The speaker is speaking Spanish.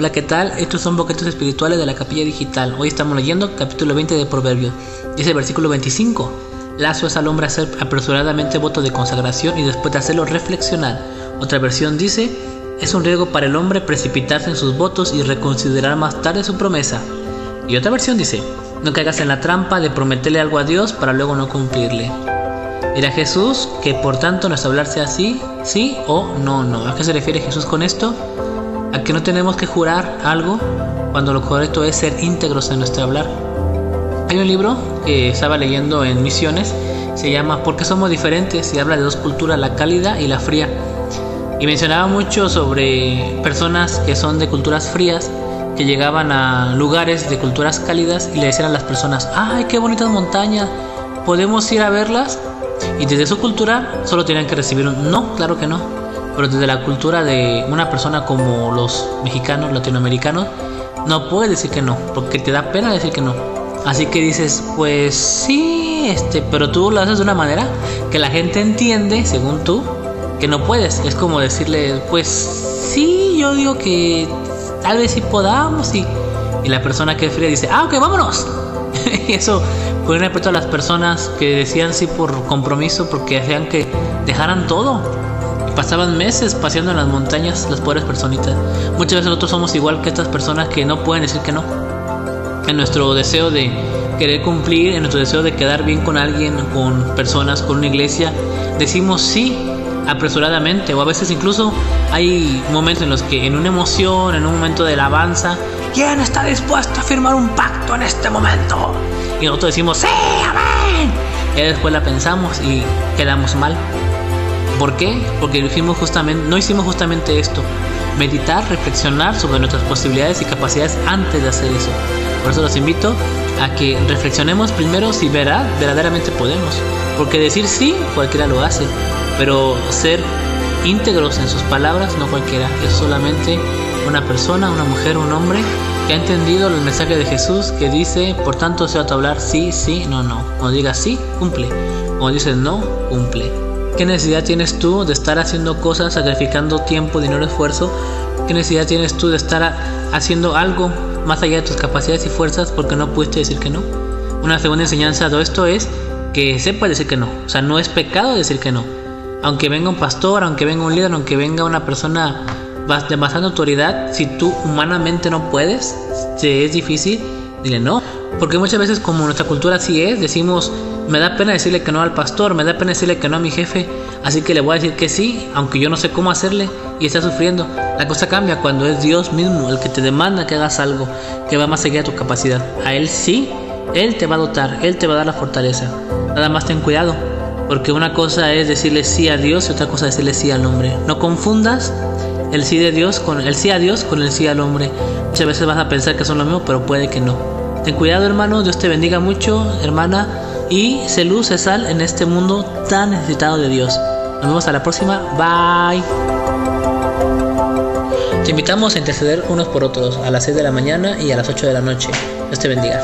Hola, ¿qué tal? Estos son boquetes espirituales de la capilla digital. Hoy estamos leyendo capítulo 20 de Proverbios. Dice el versículo 25. Lazo es al hombre hacer apresuradamente voto de consagración y después de hacerlo reflexionar. Otra versión dice, es un riesgo para el hombre precipitarse en sus votos y reconsiderar más tarde su promesa. Y otra versión dice, no caigas en la trampa de prometerle algo a Dios para luego no cumplirle. Era Jesús que por tanto nos hablarse así, sí o no, no. ¿A qué se refiere Jesús con esto? A que no tenemos que jurar algo cuando lo correcto es ser íntegros en nuestro hablar. Hay un libro que estaba leyendo en Misiones, se llama ¿Por qué somos diferentes? y habla de dos culturas, la cálida y la fría. Y mencionaba mucho sobre personas que son de culturas frías, que llegaban a lugares de culturas cálidas y le decían a las personas, ¡ay, qué bonitas montañas! ¿Podemos ir a verlas? Y desde su cultura solo tenían que recibir un no, claro que no. Pero desde la cultura de una persona como los mexicanos, latinoamericanos, no puedes decir que no, porque te da pena decir que no. Así que dices, pues sí, este, pero tú lo haces de una manera que la gente entiende, según tú, que no puedes. Es como decirle, pues sí, yo digo que tal vez sí podamos y, y la persona que es fría dice, ah, ok, vámonos. y eso con respecto a las personas que decían sí por compromiso porque hacían que dejaran todo. Pasaban meses paseando en las montañas las pobres personitas. Muchas veces nosotros somos igual que estas personas que no pueden decir que no. En nuestro deseo de querer cumplir, en nuestro deseo de quedar bien con alguien, con personas, con una iglesia, decimos sí apresuradamente o a veces incluso hay momentos en los que en una emoción, en un momento de alabanza, ¿quién está dispuesto a firmar un pacto en este momento? Y nosotros decimos, sí, amén. Y después la pensamos y quedamos mal. ¿Por qué? Porque no hicimos justamente esto. Meditar, reflexionar sobre nuestras posibilidades y capacidades antes de hacer eso. Por eso los invito a que reflexionemos primero si verdad, verdaderamente podemos. Porque decir sí, cualquiera lo hace. Pero ser íntegros en sus palabras, no cualquiera. Es solamente una persona, una mujer, un hombre que ha entendido el mensaje de Jesús que dice, por tanto se va hablar sí, sí, no, no. Cuando digas sí, cumple. Cuando dices no, cumple. ¿Qué necesidad tienes tú de estar haciendo cosas, sacrificando tiempo, dinero, esfuerzo? ¿Qué necesidad tienes tú de estar haciendo algo más allá de tus capacidades y fuerzas porque no pudiste decir que no? Una segunda enseñanza de esto es que sepa decir que no. O sea, no es pecado decir que no. Aunque venga un pastor, aunque venga un líder, aunque venga una persona de bastante autoridad, si tú humanamente no puedes, si es difícil, dile no. Porque muchas veces como nuestra cultura así es, decimos, me da pena decirle que no al pastor, me da pena decirle que no a mi jefe, así que le voy a decir que sí, aunque yo no sé cómo hacerle y está sufriendo. La cosa cambia cuando es Dios mismo el que te demanda que hagas algo que va más allá de tu capacidad. A Él sí, Él te va a dotar, Él te va a dar la fortaleza. Nada más ten cuidado, porque una cosa es decirle sí a Dios y otra cosa es decirle sí al hombre. No confundas el sí de Dios con el sí a Dios con el sí al hombre. Muchas veces vas a pensar que son lo mismo, pero puede que no. Ten cuidado, hermano. Dios te bendiga mucho, hermana. Y se luz, se sal en este mundo tan necesitado de Dios. Nos vemos a la próxima. Bye. Te invitamos a interceder unos por otros a las 6 de la mañana y a las 8 de la noche. Dios te bendiga.